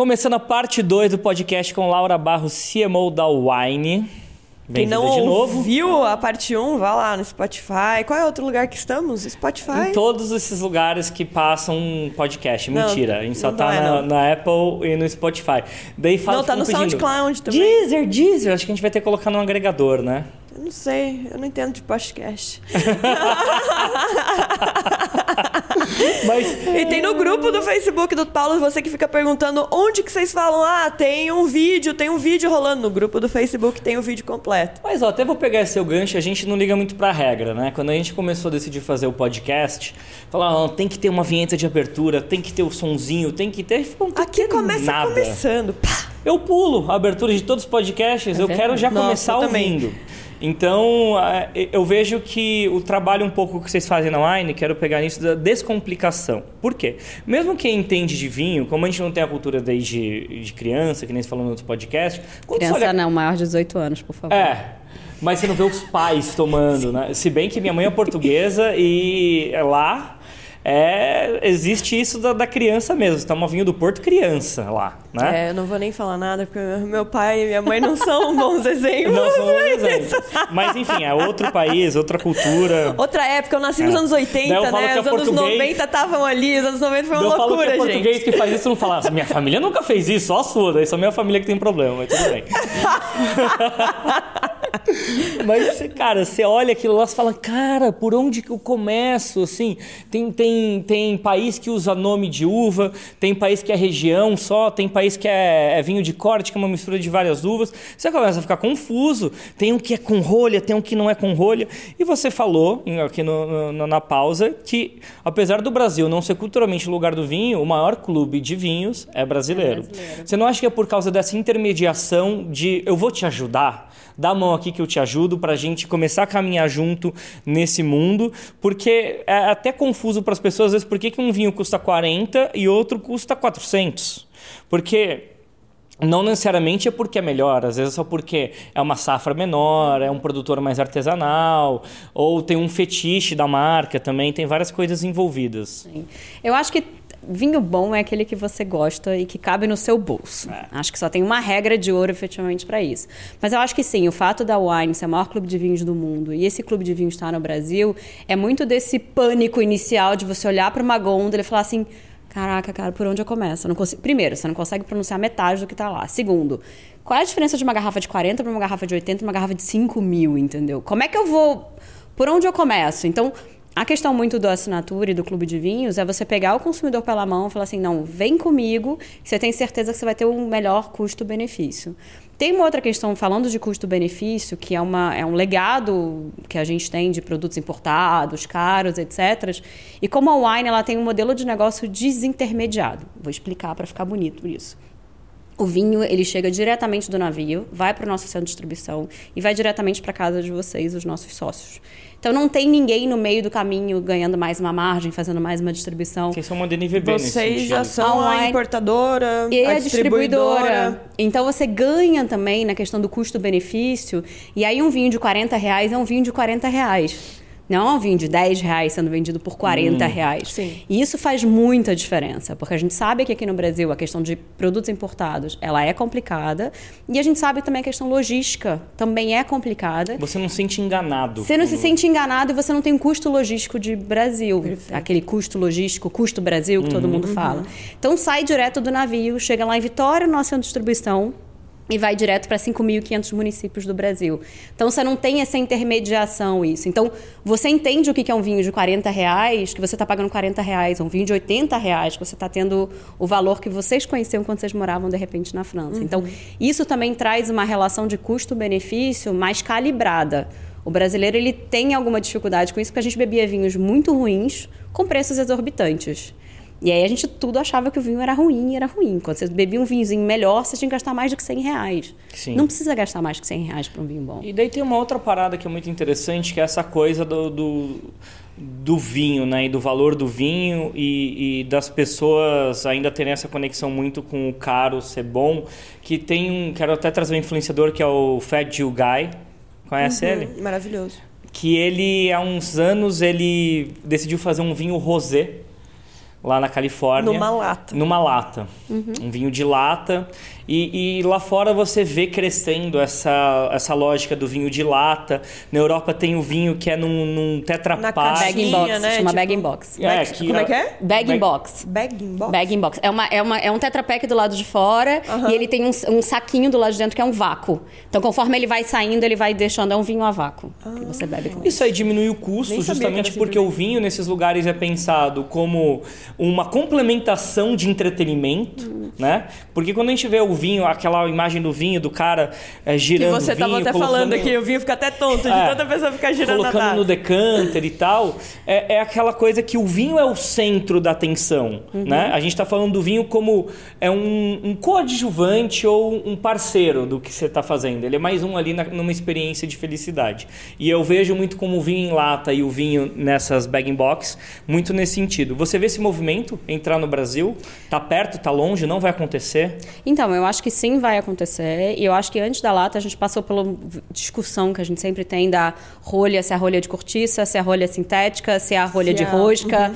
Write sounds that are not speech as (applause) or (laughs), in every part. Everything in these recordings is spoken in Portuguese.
Começando a parte 2 do podcast com Laura Barros, CMO da Wine. Quem não de novo. ouviu a parte 1, vá lá no Spotify. Qual é outro lugar que estamos? Spotify? Em todos esses lugares que passam um podcast. Não, Mentira. A gente só não tá é, na, não. na Apple e no Spotify. Daí fala, Não, tá no pedindo, SoundCloud também. Deezer, Deezer. Acho que a gente vai ter que colocar num agregador, né? Eu não sei, eu não entendo de podcast. (laughs) Mas E tem no grupo do Facebook do Paulo, você que fica perguntando onde que vocês falam, ah, tem um vídeo, tem um vídeo rolando. No grupo do Facebook tem o vídeo completo. Mas ó, até vou pegar esse seu gancho, a gente não liga muito pra regra, né? Quando a gente começou a decidir fazer o podcast, falar, ah, tem que ter uma vinheta de abertura, tem que ter o sonzinho, tem que ter. Não tem Aqui começa nada. começando. Pá. Eu pulo a abertura de todos os podcasts, eu quero já Nossa, começar eu também. Então, eu vejo que o trabalho um pouco que vocês fazem na Wine, quero pegar nisso da descomplicação. Por quê? Mesmo quem entende de vinho, como a gente não tem a cultura desde de criança, que nem você falou no outro podcast, Criança olha não, maior de 18 anos, por favor. é. Mas você não vê os pais tomando, né? Se bem que minha mãe é portuguesa e lá é, existe isso da, da criança mesmo. Você toma vinho do Porto criança lá, né? É, eu não vou nem falar nada, porque meu pai e minha mãe não são (laughs) bons exemplos. Não são (laughs) exemplos. Mas enfim, é outro país, outra cultura. Outra época, eu nasci nos É. anos 80, Daí eu falo né? que Os é anos português. 90 estavam ali, os anos 90 foi uma eu falo que loucura, é português gente. que faz isso não fala. "Assim, Minha família nunca fez isso, só a sua. Daí só minha família que tem problema, mas tudo bem. (laughs) Mas, cara, você olha aquilo lá e fala, cara, por onde que eu começo? Assim, tem, tem, tem país que usa nome de uva, tem país que é região só, tem país que é, é vinho de corte, que é uma mistura de várias uvas. Você começa a ficar confuso. Tem um que é com rolha, tem um que não é com rolha. E você falou aqui no- no- na pausa que, apesar do Brasil não ser culturalmente o lugar do vinho, o maior clube de vinhos é brasileiro. É brasileiro. Você não acha que é por causa dessa intermediação de eu vou te ajudar? Dá a mão aqui que eu te ajudo pra gente começar a caminhar junto nesse mundo, porque é até confuso para as pessoas às vezes por que, que um vinho custa 40 e outro custa 400. Porque não necessariamente é porque é melhor, às vezes é só porque é uma safra menor, é um produtor mais artesanal, ou tem um fetiche da marca também, tem várias coisas envolvidas. Sim. Eu acho que vinho bom é aquele que você gosta e que cabe no seu bolso. É. Acho que só tem uma regra de ouro efetivamente para isso. Mas eu acho que sim, o fato da Wine ser o maior clube de vinhos do mundo e esse clube de vinhos estar no Brasil é muito desse pânico inicial de você olhar para uma gôndola e falar assim. Caraca, cara, por onde eu começo? Eu não consigo... Primeiro, você não consegue pronunciar metade do que tá lá. Segundo, qual é a diferença de uma garrafa de 40 para uma garrafa de 80 para uma garrafa de 5 mil, entendeu? Como é que eu vou. Por onde eu começo? Então, a questão muito da assinatura e do clube de vinhos é você pegar o consumidor pela mão e falar assim: não, vem comigo, você tem certeza que você vai ter um melhor custo-benefício. Tem uma outra questão, falando de custo-benefício, que é, uma, é um legado que a gente tem de produtos importados, caros, etc. E como a Wine ela tem um modelo de negócio desintermediado. Vou explicar para ficar bonito isso. O vinho, ele chega diretamente do navio, vai para o nosso centro de distribuição e vai diretamente para casa de vocês, os nossos sócios. Então não tem ninguém no meio do caminho ganhando mais uma margem, fazendo mais uma distribuição. Vocês são uma DNVB nesse Vocês sentido. já são a Online. importadora, E a a distribuidora. distribuidora. Então você ganha também na questão do custo-benefício. E aí um vinho de 40 reais é um vinho de 40 reais. Não é um vinho de 10 reais sendo vendido por 40 reais. Sim. E isso faz muita diferença, porque a gente sabe que aqui no Brasil a questão de produtos importados ela é complicada. E a gente sabe também a questão logística também é complicada. Você não se sente enganado. Você não se sente enganado e você não tem um custo logístico de Brasil. Aquele custo logístico, custo Brasil que todo mundo fala. Então sai direto do navio, chega lá em Vitória, no nosso centro de distribuição. E vai direto para 5.500 municípios do Brasil. Então você não tem essa intermediação, isso. Então você entende o que é um vinho de 40 reais, que você está pagando 40 reais, um vinho de 80 reais, que você está tendo o valor que vocês conheciam quando vocês moravam de repente na França. Então isso também traz uma relação de custo-benefício mais calibrada. O brasileiro ele tem alguma dificuldade com isso, porque a gente bebia vinhos muito ruins com preços exorbitantes. E aí a gente tudo achava que o vinho era ruim e era ruim. Quando você bebia um vinhozinho melhor, você tinha que gastar mais do que 100 reais. Sim. Não precisa gastar mais que 100 reais para um vinho bom. E daí tem uma outra parada que é muito interessante, que é essa coisa do, do, do vinho, né? E do valor do vinho e, e das pessoas ainda terem essa conexão muito com o caro ser bom. Que tem um. Quero até trazer um influenciador que é o Fat Jill Guy. Conhece ele? Hum, Maravilhoso. que ele há uns anos ele decidiu fazer um vinho rosé lá na Califórnia. Numa lata. Numa lata. Um vinho de lata. E, e lá fora você vê crescendo essa, essa lógica do vinho de lata. Na Europa tem o vinho que é num, num Tetra Na Pak. caixinha. Bag in box, né? chama Tipo- bag in box. É, que Como é que é? Bag in box. Bag in box? Bag in box. É, uma, é, uma, é um tetra pack do lado de fora e ele tem um, um saquinho do lado de dentro que é um vácuo. Então, conforme ele vai saindo, ele vai deixando. É um vinho a vácuo que você bebe com ele. Isso aí diminui o custo, Nem justamente porque o vinho nesses lugares é pensado como uma complementação de entretenimento, Hum. Né? Porque quando a gente vê o vinho, aquela imagem do vinho, do cara é, Que girando você o vinho, tava até falando aqui, o vinho fica até tonto de É. tanta pessoa ficar girando a colocando no taça. decanter e tal, é, é aquela coisa que o vinho é o centro da atenção, Uhum. né? A gente está falando do vinho como é um, um coadjuvante ou um parceiro do que você está fazendo. Ele é mais um ali na- numa experiência de felicidade. E eu vejo muito como o vinho em lata e o vinho nessas bag in box, muito nesse sentido. Você vê esse movimento entrar no Brasil? Tá perto, tá longe, não vai acontecer? Então, eu acho que sim vai acontecer. E eu acho que antes da lata a gente passou pela discussão que a gente sempre tem da rolha, se é a rolha de cortiça, se é a rolha sintética, se é a rolha Se de é- rosca.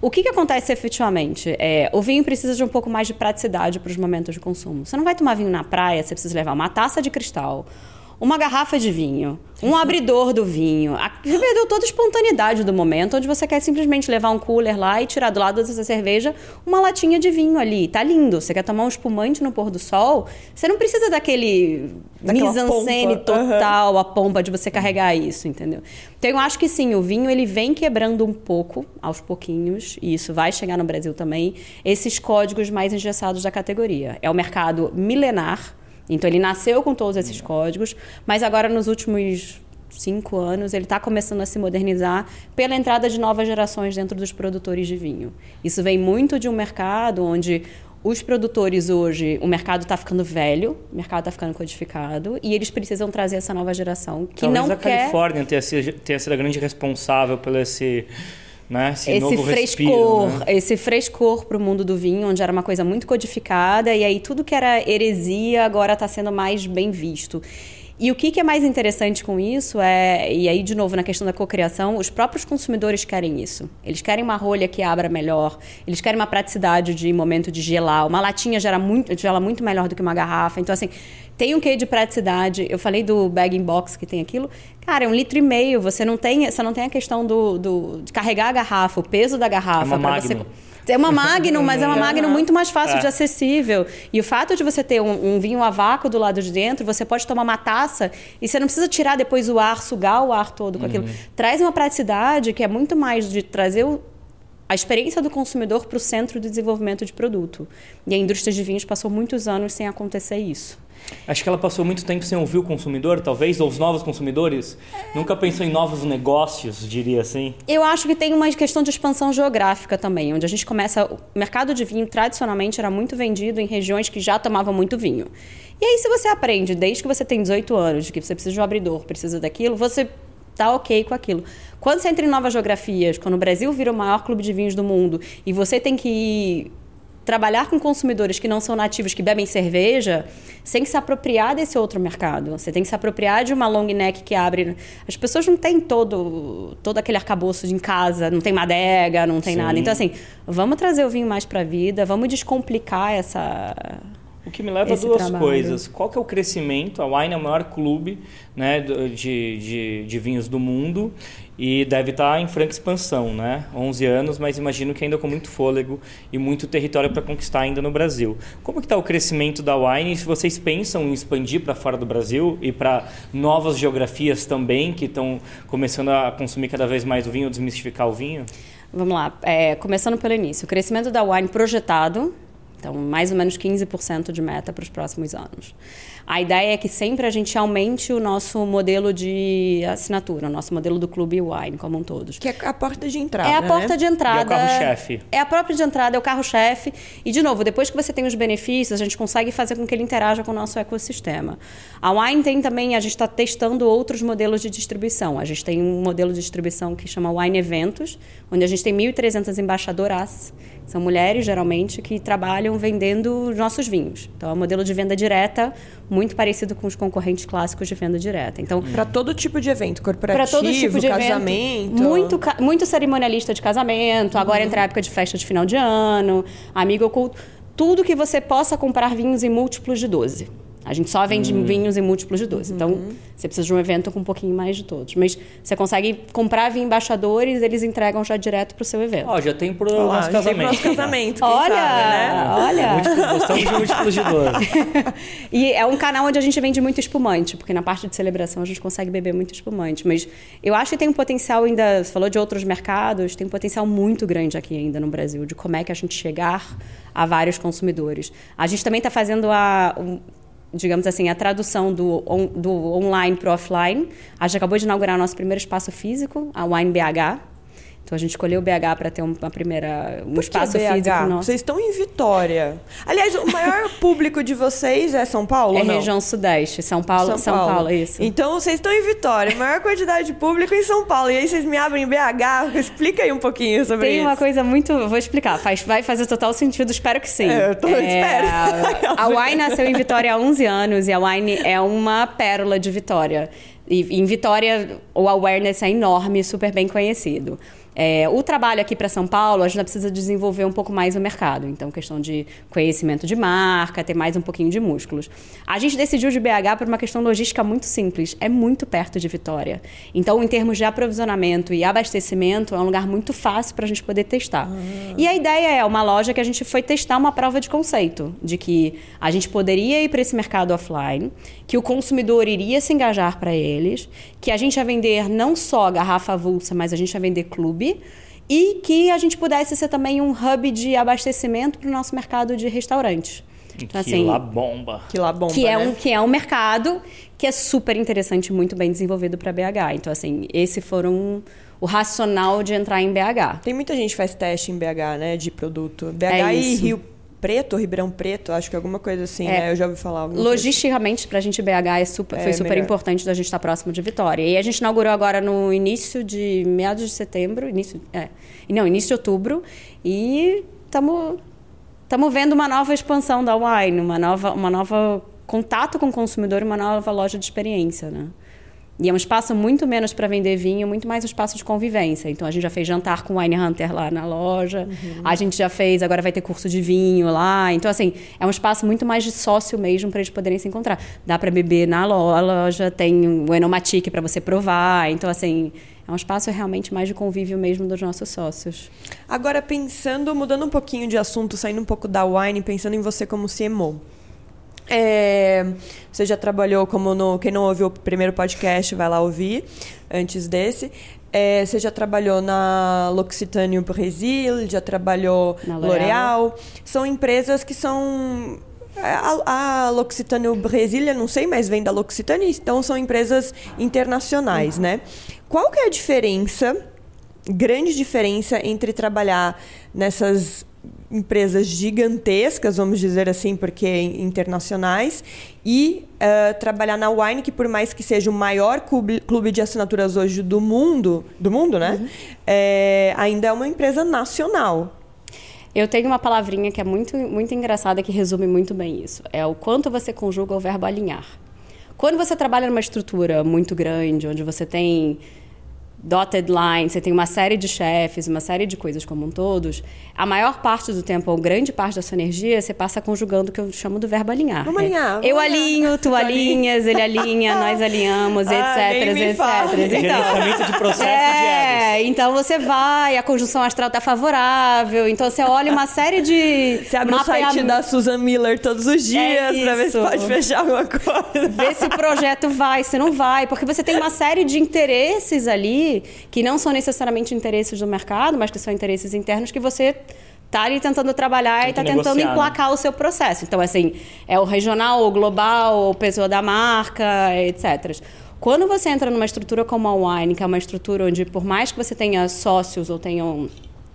O que, que acontece efetivamente? É, o vinho precisa de um pouco mais de praticidade para os momentos de consumo. Você não vai tomar vinho na praia, você precisa levar uma taça de cristal, uma garrafa de vinho, um abridor do vinho. Você perdeu toda a espontaneidade do momento, onde você quer simplesmente levar um cooler lá e tirar do lado dessa cerveja uma latinha de vinho ali. Tá lindo. Você quer tomar um espumante no pôr do sol, você não precisa daquele mise-en-scène total, a pompa de você carregar isso, entendeu? Então eu acho que sim, o vinho ele vem quebrando um pouco, aos pouquinhos, e isso vai chegar no Brasil também, esses códigos mais engessados da categoria. É o mercado milenar, então ele nasceu com todos esses códigos, mas agora nos últimos cinco anos ele está começando a se modernizar pela entrada de novas gerações dentro dos produtores de vinho. Isso vem muito de um mercado onde os produtores hoje, o mercado está ficando velho, o mercado está ficando codificado e eles precisam trazer essa nova geração que Talvez não a quer Califórnia tenha sido, tenha sido a grande responsável pelo esse, né, esse, esse frescor, respiro, né? esse frescor para o mundo do vinho, onde era uma coisa muito codificada e aí tudo que era heresia agora está sendo mais bem visto. E o que, que é mais interessante com isso é, e aí de novo na questão da cocriação, os próprios consumidores querem isso. Eles querem uma rolha que abra melhor, eles querem uma praticidade de momento de gelar, uma latinha gera muito, gela muito melhor do que uma garrafa. Então assim, tem um quê de praticidade. Eu falei do bag in box que tem aquilo. Cara, é um litro e meio. Você não tem, você não tem a questão do, do de carregar a garrafa, o peso da garrafa É uma pra você. É uma (laughs) Magnum, mas é uma Magnum muito mais fácil É. de acessível. E o fato de você ter um, um vinho a vácuo do lado de dentro, você pode tomar uma taça e você não precisa tirar depois o ar, sugar o ar todo com aquilo. Traz uma praticidade que é muito mais de trazer o- a experiência do consumidor para o centro do desenvolvimento de produto. E a indústria de vinhos passou muitos anos sem acontecer isso. Acho que ela passou muito tempo sem ouvir o consumidor, talvez, ou os novos consumidores. Nunca pensou em novos negócios, diria assim. Eu acho que tem uma questão de expansão geográfica também, onde a gente começa. O mercado de vinho, tradicionalmente, era muito vendido em regiões que já tomavam muito vinho. E aí, se você aprende, desde que você tem 18 anos, de que você precisa de um abridor, precisa daquilo, você tá ok com aquilo. Quando você entra em novas geografias, quando o Brasil vira o maior clube de vinhos do mundo e você tem que ir trabalhar com consumidores que não são nativos, que bebem cerveja, sem se apropriar desse outro mercado. Você tem que se apropriar de uma long neck que abre. As pessoas não têm todo, todo aquele arcabouço de em casa, não tem madega, não tem Sim. nada. Então, assim, vamos trazer o vinho mais para a vida, vamos descomplicar essa. O que me leva a duas trabalho. coisas. Qual que é o crescimento? A Wine é o maior clube né, de, de, de vinhos do mundo e deve estar em franca expansão, né? 11 anos, mas imagino que ainda com muito fôlego e muito território para conquistar ainda no Brasil. Como que está o crescimento da Wine? E se vocês pensam em expandir para fora do Brasil e para novas geografias também que estão começando a consumir cada vez mais o vinho, desmistificar o vinho? Vamos lá, é, começando pelo início. O crescimento da wine projetado, então mais ou menos 15% de meta para os próximos anos. A ideia é que sempre a gente aumente o nosso modelo de assinatura, o nosso modelo do clube wine como um todo. Que é a porta de entrada. É a né? porta de entrada. E é o carro-chefe. É a própria de entrada, é o carro-chefe. E, de novo, depois que você tem os benefícios, a gente consegue fazer com que ele interaja com o nosso ecossistema. A Wine tem também, a gente está testando outros modelos de distribuição. A gente tem um modelo de distribuição que chama Wine Eventos, onde a gente tem 1.300 embaixadoras São mulheres, geralmente, que trabalham vendendo nossos vinhos. Então, é um modelo de venda direta muito parecido com os concorrentes clássicos de venda direta. Então, Para todo tipo de evento, corporativo, para todo tipo de casamento. evento. Muito, muito cerimonialista de casamento, agora entra a época de festa de final de ano, amigo oculto. Tudo que você possa comprar vinhos em múltiplos de 12. A gente só vende vinhos em múltiplos de 12. Então, você precisa de um evento com um pouquinho mais de todos. Mas você consegue comprar vinho embaixadores, eles entregam já direto para o seu evento. Ó, já tem Olha lá, nosso casamento. nosso casamento, quem olha, sabe, né? olha. Múltiplos- Gostamos de múltiplos de 12. (laughs) E é um canal onde a gente vende muito espumante, porque na parte de celebração a gente consegue beber muito espumante. Mas eu acho que tem um potencial ainda, você falou de outros mercados, tem um potencial muito grande aqui ainda no Brasil, de como é que a gente chegar a vários consumidores. A gente também está fazendo a. um, digamos assim, a tradução do, on- do online para o offline. A gente acabou de inaugurar nosso primeiro espaço físico, a Wine BH. Então a gente escolheu o BH para ter um- uma primeira, um Por espaço BH? físico nosso. Vocês estão em Vitória. Aliás, o maior (laughs) público de vocês é São Paulo É não? região sudeste, São Paulo, São, Paulo. isso. Então vocês estão em Vitória, maior quantidade de público em São Paulo. E aí vocês me abrem em BH. (laughs) Explica aí um pouquinho sobre Tem isso. uma coisa muito. Vou explicar. Faz, vai fazer total sentido, espero que sim. É, eu tô- espero. A Wine nasceu em Vitória há 11 anos e a Wine é uma pérola de Vitória. E em Vitória, o awareness é enorme, super bem conhecido. É, o trabalho aqui para São Paulo, a gente precisa desenvolver um pouco mais o mercado. Então, questão de conhecimento de marca, ter mais um pouquinho de músculos. A gente decidiu de BH por uma questão logística muito simples. É muito perto de Vitória. Então, em termos de aprovisionamento e abastecimento, é um lugar muito fácil para a gente poder testar. E a ideia é uma loja que a gente foi testar uma prova de conceito, de que a gente poderia ir para esse mercado offline, que o consumidor iria se engajar para eles, que a gente ia vender não só garrafa avulsa, mas a gente ia vender clube e que a gente pudesse ser também um hub de abastecimento para o nosso mercado de restaurantes. Então, que lá bomba. Que lá bomba, que é né? um que é um mercado que é super interessante, muito bem desenvolvido para BH. Então assim, esse foram o racional de entrar em BH. Tem muita gente que faz teste em BH, né? De produto. BH É e isso. Rio Preto, Ribeirão Preto, acho que alguma coisa assim, É. né? Eu já ouvi falar. coisa Logisticamente, para a gente, BH é super, É, foi super melhor. importante da gente estar próximo de Vitória. E a gente inaugurou agora no início de meados de setembro, início, é, não, início de outubro, e estamos estamos vendo uma nova expansão da Wine, uma nova, uma nova contato com o consumidor, e uma nova loja de experiência, né? E é um espaço muito menos para vender vinho, muito mais um espaço de convivência. Então a gente já fez jantar com o Wine Hunter lá na loja. A gente já fez, agora vai ter curso de vinho lá. Então assim, é um espaço muito mais de sócio mesmo para eles poderem se encontrar. Dá para beber na loja, tem o Enomatic para você provar. Então assim, é um espaço realmente mais de convívio mesmo dos nossos sócios. Agora, pensando, mudando um pouquinho de assunto, saindo um pouco da wine, pensando em você como CMO. É, você já trabalhou como no. Quem não ouviu o primeiro podcast, vai lá ouvir antes desse. É, você já trabalhou na L'Occitane Brasil, já trabalhou Na L'Oréal. São empresas que são. A, a L'Occitane Brasil, eu não sei, mas vem da L'Occitane, então são empresas internacionais, né? Qual que é a diferença grande diferença entre trabalhar nessas empresas gigantescas, vamos dizer assim, porque internacionais, e eh, trabalhar na Wine, que por mais que seja o maior clube, clube de assinaturas hoje do mundo, do mundo, né? Eh, ainda é uma empresa nacional. Eu tenho uma palavrinha que é muito, muito engraçada que resume muito bem isso. É o quanto você conjuga o verbo alinhar. Quando você trabalha numa estrutura muito grande, onde você tem dotted line, você tem uma série de chefes, uma série de coisas como um todos, a maior parte do tempo, ou grande parte da sua energia, você passa conjugando o que eu chamo do verbo alinhar. Vamos É, alinhar, vamos eu alinhar. alinho, tu (laughs) Tu alinha. alinhas, ele alinha, nós alinhamos, (laughs) Ah, etc, me etc. fale. Então, Gerenciamento de processo de é, então você vai, a conjunção astral tá favorável, então você olha uma série de (laughs) Você abre o site da Susan Miller todos os dias É para ver se pode fechar alguma coisa. ver se o projeto vai, se não vai, porque você tem uma série de interesses ali que não são necessariamente interesses do mercado, mas que são interesses internos que você tá ali tentando trabalhar Tem e tá que tentando negociar, né? emplacar o seu processo. Então, assim, é o regional, o global, o pessoa da marca, etc. Quando você entra numa estrutura como a Wine, que é uma estrutura onde, por mais que você tenha sócios ou tenham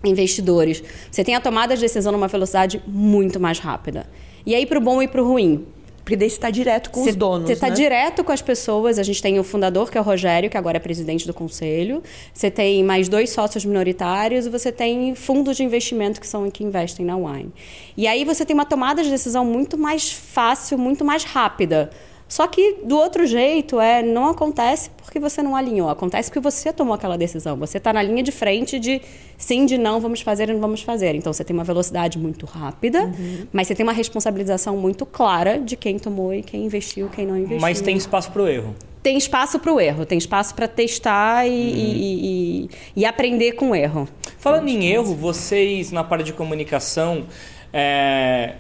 investidores, você tem a tomada de decisão numa velocidade muito mais rápida. E aí, para o bom e para o ruim. Porque daí você está direto com Cê- os donos, Você está né? direto com as pessoas. A gente tem o fundador, que é o Rogério, que agora é presidente do conselho. Você tem mais dois sócios minoritários e você tem fundos de investimento que são que investem na Wine. E aí você tem uma tomada de decisão muito mais fácil, muito mais rápida. Só que do outro jeito é não acontece porque você não alinhou, acontece porque você tomou aquela decisão. Você está na linha de frente de sim, de não, vamos fazer e não vamos fazer. Então você tem uma velocidade muito rápida, Uhum. mas você tem uma responsabilização muito clara de quem tomou e quem investiu, quem não investiu. Mas tem espaço para o erro. Tem espaço para o erro, tem espaço para testar e, Uhum. e- e- e aprender com o erro. Falando em erro, vocês na parte de comunicação é,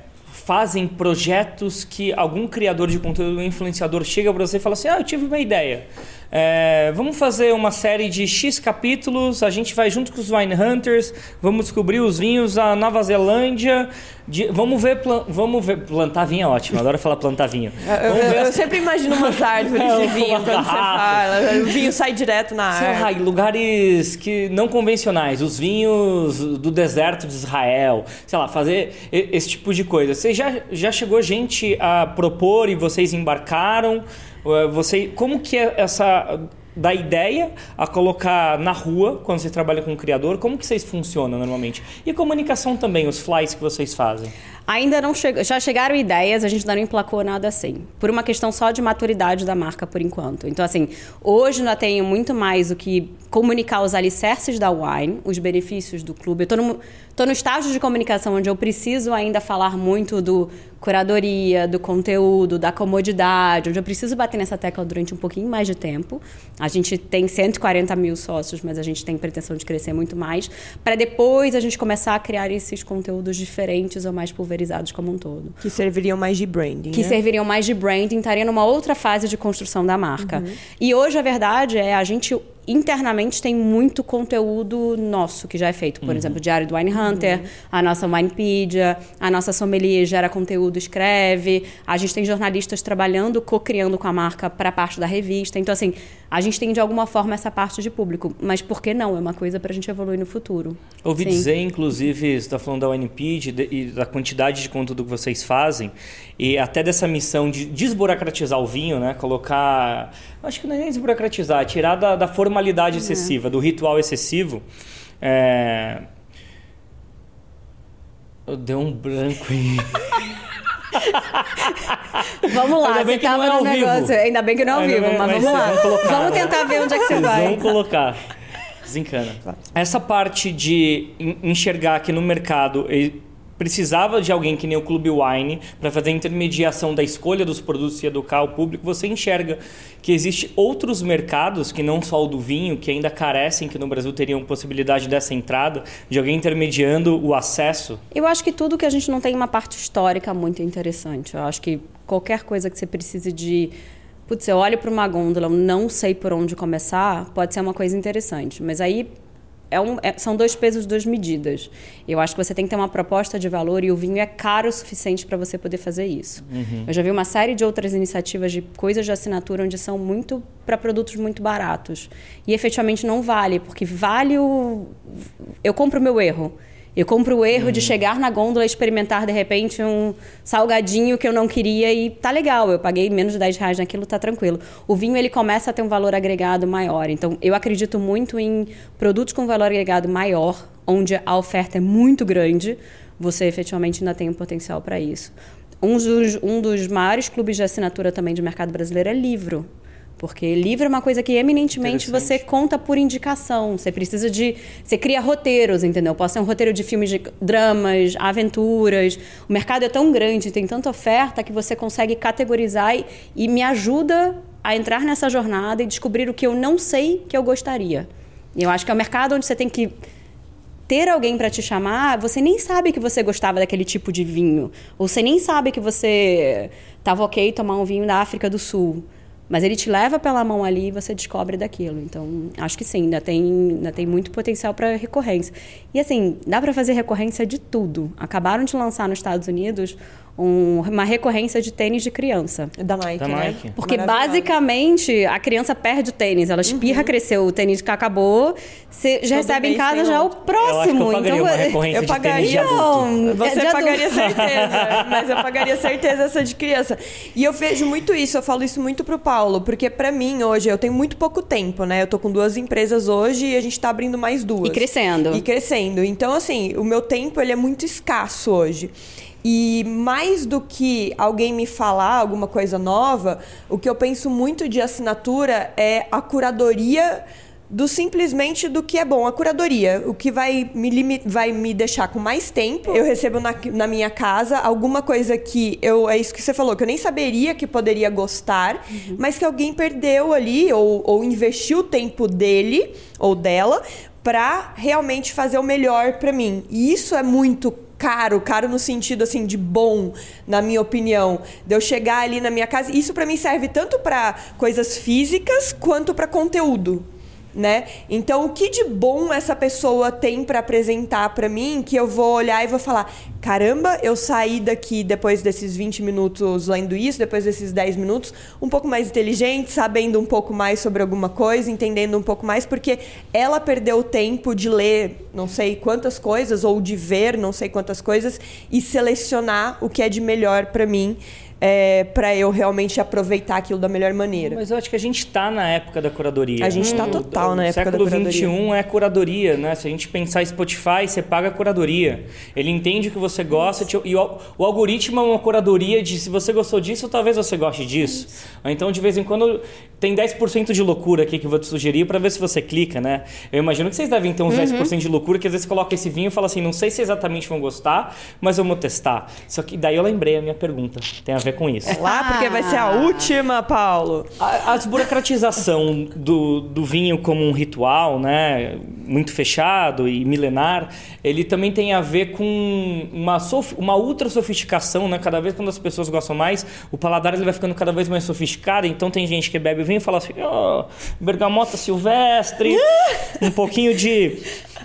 fazem projetos que algum criador de conteúdo, um influenciador chega para você e fala assim: Ah, eu tive uma ideia. É, vamos fazer uma série de X capítulos, a gente vai junto com os Wine Hunters, vamos descobrir os vinhos da Nova Zelândia, de- vamos ver, plan- vamos ver. Plantar vinho é ótimo, adoro falar plantar vinho. (laughs) Eu, eu- eu as- sempre imagino umas (laughs) árvores É, de vinho quando você fala. O vinho sai direto na Sei lá, árvore. em lugares que não convencionais, os vinhos do deserto de Israel, sei lá, fazer esse tipo de coisa. Você já, já chegou gente a propor e vocês embarcaram? Uh, Você, como que é essa da ideia a colocar na rua quando você trabalha com um criador? Como que vocês funcionam normalmente? E comunicação também, os flights que vocês fazem? Ainda não chegou. Já chegaram ideias, a gente ainda não emplacou nada assim. Por uma questão só de maturidade da marca por enquanto. Então, assim, hoje ainda tenho muito mais o que comunicar os alicerces da Wine, os benefícios do clube. Eu tô no, tô no estágio de comunicação onde eu preciso ainda falar muito do curadoria, do conteúdo, da comodidade, onde eu preciso bater nessa tecla durante um pouquinho mais de tempo. A gente tem 140 mil sócios, mas a gente tem pretensão de crescer muito mais, para depois a gente começar a criar esses conteúdos diferentes ou mais pulverizados como um todo. Que serviriam mais de branding. Que né? serviriam mais de branding, estaria numa outra fase de construção da marca. E hoje a verdade é a gente internamente tem muito conteúdo nosso que já é feito. Por exemplo, o Diário do Wine Hunter, a nossa Winepedia, a nossa sommelier gera conteúdo, escreve. A gente tem jornalistas trabalhando, co-criando com a marca para a parte da revista. Então, assim, a gente tem de alguma forma essa parte de público. Mas por que não? É uma coisa para a gente evoluir no futuro. Ouvi Sim. dizer, inclusive, você está falando da de- e da quantidade de conteúdo que vocês fazem, e até dessa missão de desburocratizar o vinho, né? Colocar. Acho que não é nem desburocratizar, tirar da, da formalidade excessiva, do ritual excessivo. É... Eu dei um branco aí. (laughs) Vamos lá, você tava é no ao vivo. negócio. Ainda bem que não é ao Ainda vivo, mas mas vamos lá. vamos colocar. Vamos tentar ver onde é que você vai. vão colocar. Desencana. Essa parte de en- enxergar que no mercado precisava de alguém que nem o Clube Wine para fazer a intermediação da escolha dos produtos e educar o público, você enxerga que existe outros mercados que não só o do vinho, que ainda carecem, que no Brasil teriam possibilidade dessa entrada, de alguém intermediando o acesso? Eu acho que tudo que a gente não tem uma parte histórica muito interessante. Eu acho que qualquer coisa que você precise de. Putz, eu olho para uma gôndola, não sei por onde começar, pode ser uma coisa interessante. Mas aí é um- é- são dois pesos, duas medidas. Eu acho que você tem que ter uma proposta de valor e o vinho é caro o suficiente para você poder fazer isso. Eu já vi uma série de outras iniciativas de coisas de assinatura onde são muito para produtos muito baratos. E efetivamente não vale, porque vale o. Eu compro o meu erro. Eu compro o erro de chegar na gôndola e experimentar de repente um salgadinho que eu não queria e tá legal. Eu paguei menos de 10 reais naquilo, tá tranquilo. O vinho ele começa a ter um valor agregado maior. Então eu acredito muito em produtos com valor agregado maior, onde a oferta é muito grande. Você efetivamente ainda tem um potencial para isso. Um dos, um dos maiores clubes de assinatura também de mercado brasileiro é livro. Porque livro é uma coisa que eminentemente você conta por indicação. Você precisa de. Você cria roteiros, entendeu? Pode ser um roteiro de filmes de dramas, aventuras. O mercado é tão grande, tem tanta oferta que você consegue categorizar e, e me ajuda a entrar nessa jornada e descobrir o que eu não sei que eu gostaria. Eu acho que é um mercado onde você tem que ter alguém para te chamar, você nem sabe que você gostava daquele tipo de vinho. Ou você nem sabe que você estava ok tomar um vinho da África do Sul. Mas ele te leva pela mão ali e você descobre daquilo. Então, acho que sim, ainda tem, ainda tem muito potencial para recorrência. E assim, dá para fazer recorrência de tudo. Acabaram de lançar nos Estados Unidos um- uma recorrência de tênis de criança. Da Nike, Da né? Nike. Porque basicamente a criança perde o tênis, ela espirra, cresceu, o tênis que acabou, você já Todo recebe em casa já o outro. próximo. Eu acho que eu pagaria então, uma recorrência Eu de tênis de pagaria. adulto. Não, Você é de adulto. pagaria certeza, mas eu pagaria certeza essa de criança. E eu vejo muito isso, eu falo isso muito pro Paulo, porque pra mim hoje eu tenho muito pouco tempo, né? Eu tô com duas empresas hoje e a gente tá abrindo mais duas. E crescendo. E crescendo. Então assim, o meu tempo ele é muito escasso hoje. E mais do que alguém me falar alguma coisa nova, o que eu penso muito de assinatura é a curadoria do simplesmente do que é bom. A curadoria, o que vai me, vai me deixar com mais tempo. Eu recebo na, na minha casa alguma coisa que eu. É isso que você falou, que eu nem saberia que poderia gostar, mas que alguém perdeu ali ou, ou investiu o tempo dele ou dela para realmente fazer o melhor para mim. E isso é muito caro, caro no sentido assim de bom, na minha opinião. De eu chegar ali na minha casa, isso para mim serve tanto para coisas físicas quanto para conteúdo. Né? Então, o que de bom essa pessoa tem para apresentar para mim que eu vou olhar e vou falar: caramba, eu saí daqui depois desses 20 minutos lendo isso, depois desses 10 minutos, um pouco mais inteligente, sabendo um pouco mais sobre alguma coisa, entendendo um pouco mais, porque ela perdeu o tempo de ler não sei quantas coisas ou de ver não sei quantas coisas e selecionar o que é de melhor para mim. É, para eu realmente aproveitar aquilo da melhor maneira. Mas eu acho que a gente tá na época da curadoria. A gente tá O- total na o época da século curadoria. XXI é curadoria, né? Se a gente pensar em Spotify, você paga a curadoria. Ele entende o que você gosta te- e o, o algoritmo é uma curadoria de se você gostou disso, talvez você goste disso. Então, de vez em quando, tem 10% de loucura aqui que eu vou te sugerir para ver se você clica, né? Eu imagino que vocês devem ter uns 10% de loucura que às vezes coloca esse vinho e fala assim, não sei se exatamente vão gostar, mas eu vou testar. Só que daí eu lembrei a minha pergunta. Tem a ver com isso. Lá, porque vai ser a última, Paulo. A, a desburocratização do, do vinho como um ritual, né, muito fechado e milenar, ele também tem a ver com uma, sof- uma ultra sofisticação, né? Cada vez quando as pessoas gostam mais, o paladar ele vai ficando cada vez mais sofisticado. Então tem gente que bebe vinho e fala assim, oh, bergamota silvestre, (laughs) um pouquinho de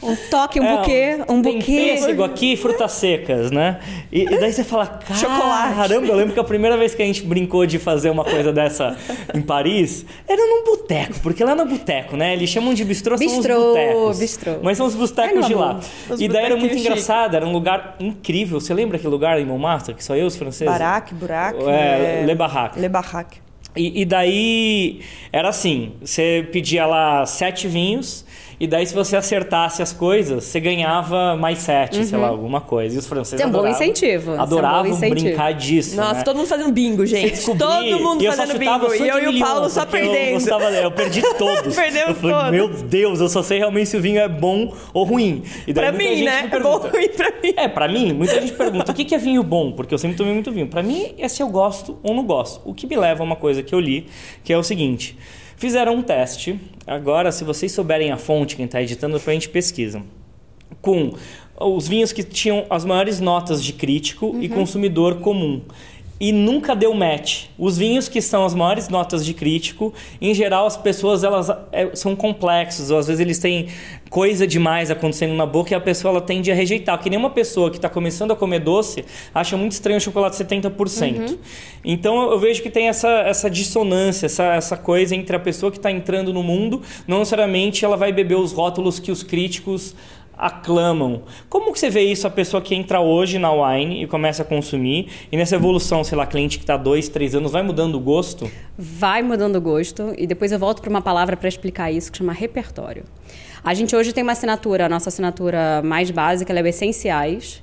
Um toque, um é, buquê, um tem buquê. pêssego aqui, frutas secas, né? E, e daí você fala, Chocolate. caramba, eu lembro que a primeira vez que a gente brincou de fazer uma coisa dessa em Paris, era num boteco, porque lá no boteco, né? Eles chamam de bistrô, são Bistrô, os botecos. bistrô. Mas são os botecos Ai, de lá. Os E daí era muito engraçado, era um lugar incrível. Você lembra aquele lugar em Montmartre, que só eu os franceses? Baraque, buraco. É, Le Barraque. Le Barraque. E, e daí era assim: você pedia lá sete vinhos, e daí se você acertasse as coisas, você ganhava mais sete, sei lá, alguma coisa. E os franceses Isso é um bom adoravam, incentivo, é bom Adoravam incentivo. brincar disso. Nossa, né? todo mundo fazendo bingo, gente. Todo mundo eu fazendo bingo. E eu e o Paulo só Eu, perdendo. gostava, eu perdi (laughs) todos. Perdemos eu falei, todos. Meu Deus, eu só sei realmente se o vinho é bom ou ruim. E daí Pra muita mim, gente né? me É bom pergunta, (laughs) ruim pra mim. é, pra mim, muita gente pergunta o que que é vinho bom, porque eu sempre tomei muito vinho. Pra mim é se eu gosto ou não gosto. O que me leva a uma coisa que eu li, que é o seguinte: fizeram um teste. Agora, se vocês souberem a fonte, quem está editando, depois a gente pesquisa. Com os vinhos que tinham as maiores notas de crítico e consumidor comum. E nunca deu match. Os vinhos que são as maiores notas de crítico, em geral as pessoas elas é, são complexos, ou às vezes eles têm coisa demais acontecendo na boca e a pessoa ela tende a rejeitar. Que nem uma pessoa que está começando a comer doce acha muito estranho o chocolate 70%. Então eu- eu vejo que tem essa, essa dissonância, essa, essa coisa entre a pessoa que está entrando no mundo, não necessariamente ela vai beber os rótulos que os críticos aclamam. Como que você vê isso, a pessoa que entra hoje na wine e começa a consumir, e nessa evolução, sei lá, cliente que está dois, três anos, vai mudando o gosto? Vai mudando o gosto e depois eu volto para uma palavra para explicar isso que chama repertório. A gente hoje tem uma assinatura, a nossa assinatura mais básica, ela é o essenciais.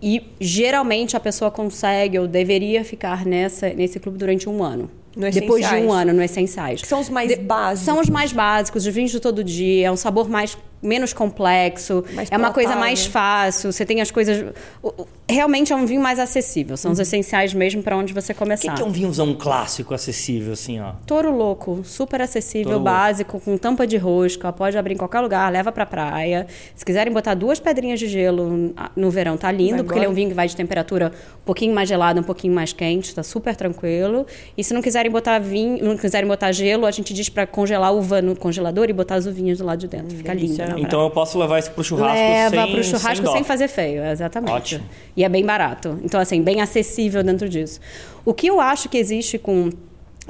E geralmente a pessoa consegue ou deveria ficar nessa, nesse clube durante um ano. No Depois de um ano no essenciais. Que são os mais básicos. São os mais básicos, os vinhos de todo dia, é um sabor mais menos complexo, Mais é uma coisa mais fácil, você tem as coisas. Realmente é um vinho mais acessível, são os essenciais mesmo para onde você O que, começar. que é um vinhozão clássico, acessível, assim, ó? Touro louco, super acessível, Touro louco. básico, com tampa de rosca, pode abrir em qualquer lugar, leva pra praia. Se quiserem botar duas pedrinhas de gelo no verão, tá lindo, Vai porque ele é um vinho que vai de temperatura um pouquinho mais gelada, um pouquinho mais quente, tá super tranquilo. E se não quiserem botar vinho, não quiserem botar gelo, a gente diz pra congelar uva no congelador e botar as uvinhas do lado de dentro. Fica lindo. delícia. Não, Então eu posso levar isso pro churrasco Leva sem pro churrasco sem, sem fazer feio, exatamente. Ótimo. E é bem barato. Então, assim, bem acessível dentro disso. O que eu acho que existe com.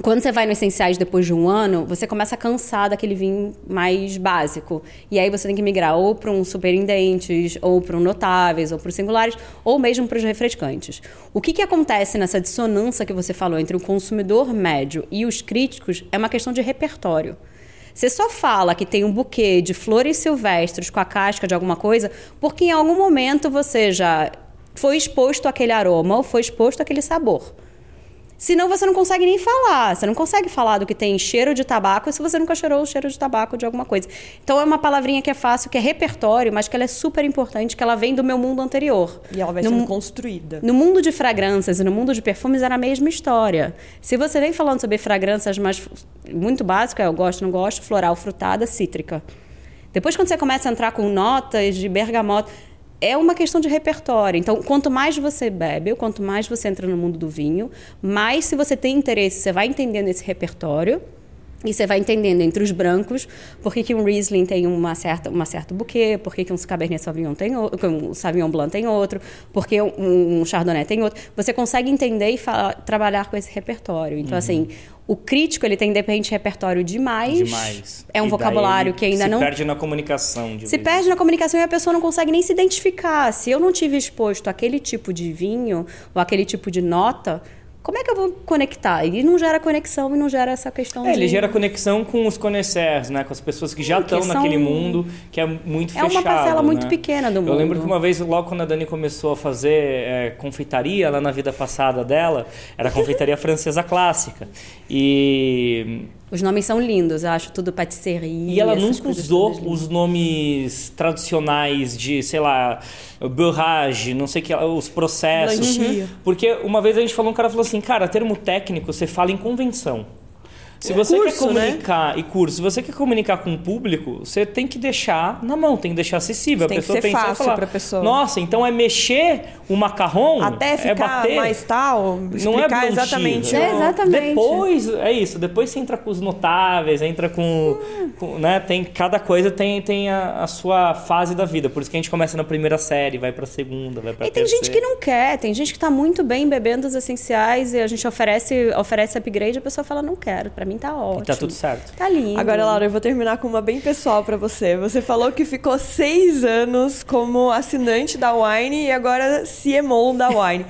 Quando você vai no Essenciais depois de um ano, você começa a cansar daquele vinho mais básico. E aí você tem que migrar ou para um superindentes, ou para um notáveis, ou para os singulares, ou mesmo para os refrescantes. O que, que acontece nessa dissonância que você falou entre o consumidor médio e os críticos é uma questão de repertório. Você só fala que tem um buquê de flores silvestres com a casca de alguma coisa porque em algum momento você já foi exposto àquele aroma ou foi exposto àquele sabor. Senão você não consegue nem falar. Você não consegue falar do que tem cheiro de tabaco se você nunca cheirou o cheiro de tabaco de alguma coisa. Então é uma palavrinha que é fácil, que é repertório, mas que ela é super importante, que ela vem do meu mundo anterior. E ela vai No sendo construída. no mundo de fragrâncias e no mundo de perfumes era a mesma história. Se você vem falando sobre fragrâncias mais muito básico, é eu gosto, não gosto, floral, frutada, cítrica. Depois quando você começa a entrar com notas de bergamota, é uma questão de repertório. Então, quanto mais você bebe, quanto mais você entra no mundo do vinho, mais se você tem interesse, você vai entendendo esse repertório. E você vai entendendo entre os brancos por que, que um Riesling tem uma certa, uma certo buquê, por que, que um Cabernet Sauvignon tem outro, um Sauvignon Blanc tem outro, por que um, um Chardonnay tem outro. Você consegue entender e fa- trabalhar com esse repertório. Então, assim, o crítico, ele tem, de repente, repertório demais. Demais. É um E vocabulário que ainda se não... perde na comunicação. De Se vez. perde na comunicação e a pessoa não consegue nem se identificar. Se eu não tive exposto àquele tipo de vinho ou aquele tipo de nota, como é que eu vou conectar? E não gera conexão e não gera essa questão É, de... ele gera conexão com os conhecers, né? Com as pessoas que já estão naquele mundo que é muito É uma fechado. parcela muito né? pequena do Eu lembro mundo. que uma vez, logo quando a Dani começou a fazer é, confeitaria lá na vida passada dela, era confeitaria (laughs) francesa clássica. E, Os nomes são lindos, eu acho tudo patisserie. e ela nunca usou os nomes tradicionais de, sei lá, beurrage, não sei o que, os processos. Blanchy. Porque uma vez a gente falou, um cara falou assim, cara, termo técnico, você fala em convenção. Se você Curso, quer né? comunicar e curso, se você quer comunicar com o público, você tem que deixar na mão, tem que deixar acessível. Tem a que pessoa ser pensar e fácil falar, pra pessoa. Nossa, então é mexer o macarrão, Até é ficar bater. mais tal, Não é blanchy, exatamente. né? É, exatamente. Depois, é isso. Depois você entra com os notáveis, entra com, com, né? Tem cada coisa tem tem a, a sua fase da vida. Por isso que a gente começa na primeira série, vai pra segunda, vai pra E tem terceira. gente que não quer, tem gente que tá muito bem bebendo os essenciais e a gente oferece, oferece upgrade e a pessoa fala, não quero, pra mim tá ótimo. E tá tudo certo. Tá lindo. Agora, Laura, eu vou terminar com uma bem pessoal pra você. Você falou que ficou seis anos como assinante da Wine e agora CMO da Wine.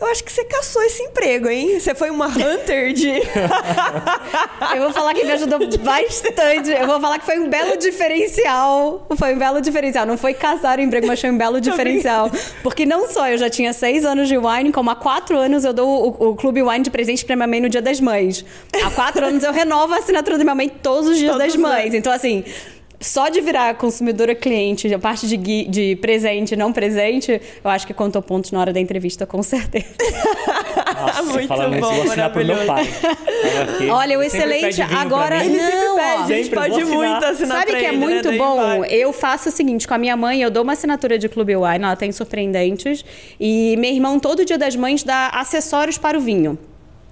Eu acho que você caçou esse emprego, hein? Você foi uma hunter de. (laughs) Eu vou falar que me ajudou bastante. Eu vou falar que foi um belo diferencial. Foi um belo diferencial. Não foi casar o emprego, mas foi um belo diferencial. Porque não só eu já tinha seis anos de wine, como há quatro anos eu dou o, o Clube Wine de presente pra minha mãe no Dia das Mães. Há quatro anos eu renovo a assinatura da minha mãe todos os dias Todos das mães. Então, assim. Só de virar consumidora cliente, a parte de, gui- de presente e não presente, eu acho que contou pontos na hora da entrevista, com certeza. Nossa, (laughs) Muito falando isso, bom, eu vou pro meu pai. Aqui. Olha, o excelente- agora- sempre Não, pede, a gente Sempre, pode assinar. muito assinar Sabe que é ele, né? muito Daí bom? vai. Eu faço o seguinte, com a minha mãe, eu dou uma assinatura de Clube Wine, ela tem surpreendentes, e meu irmão, todo dia das mães, dá acessórios para o vinho.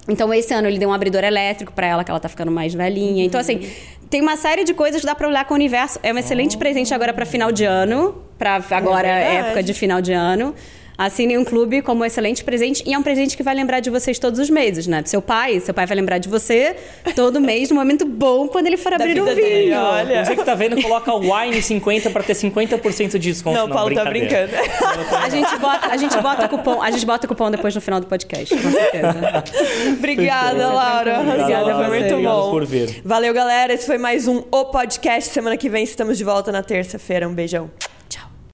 Então, esse ano ele deu um abridor elétrico para ela, que ela tá ficando mais velhinha. Então, assim, tem uma série de coisas que dá para olhar com o universo. É um excelente presente agora para final de ano, para agora verdade. época de final de ano. Assinem um clube como um excelente presente e é um presente que vai lembrar de vocês todos os meses, né? Seu pai, seu pai vai lembrar de você todo mês, num momento bom, quando ele for abrir um dele, vinho. olha. Você que tá vendo, coloca o Wine 50 pra ter 50% de desconto. Não, Paulo tá brincadeira. brincando. A gente bota, a gente bota o cupom, a gente bota o cupom depois no final do podcast, com certeza. (laughs) Obrigada. Laura. Obrigada Arrasou, a foi muito Obrigado bom. por vir. Valeu, galera. Esse foi mais um O Podcast. Semana que vem estamos de volta na terça-feira. Um beijão.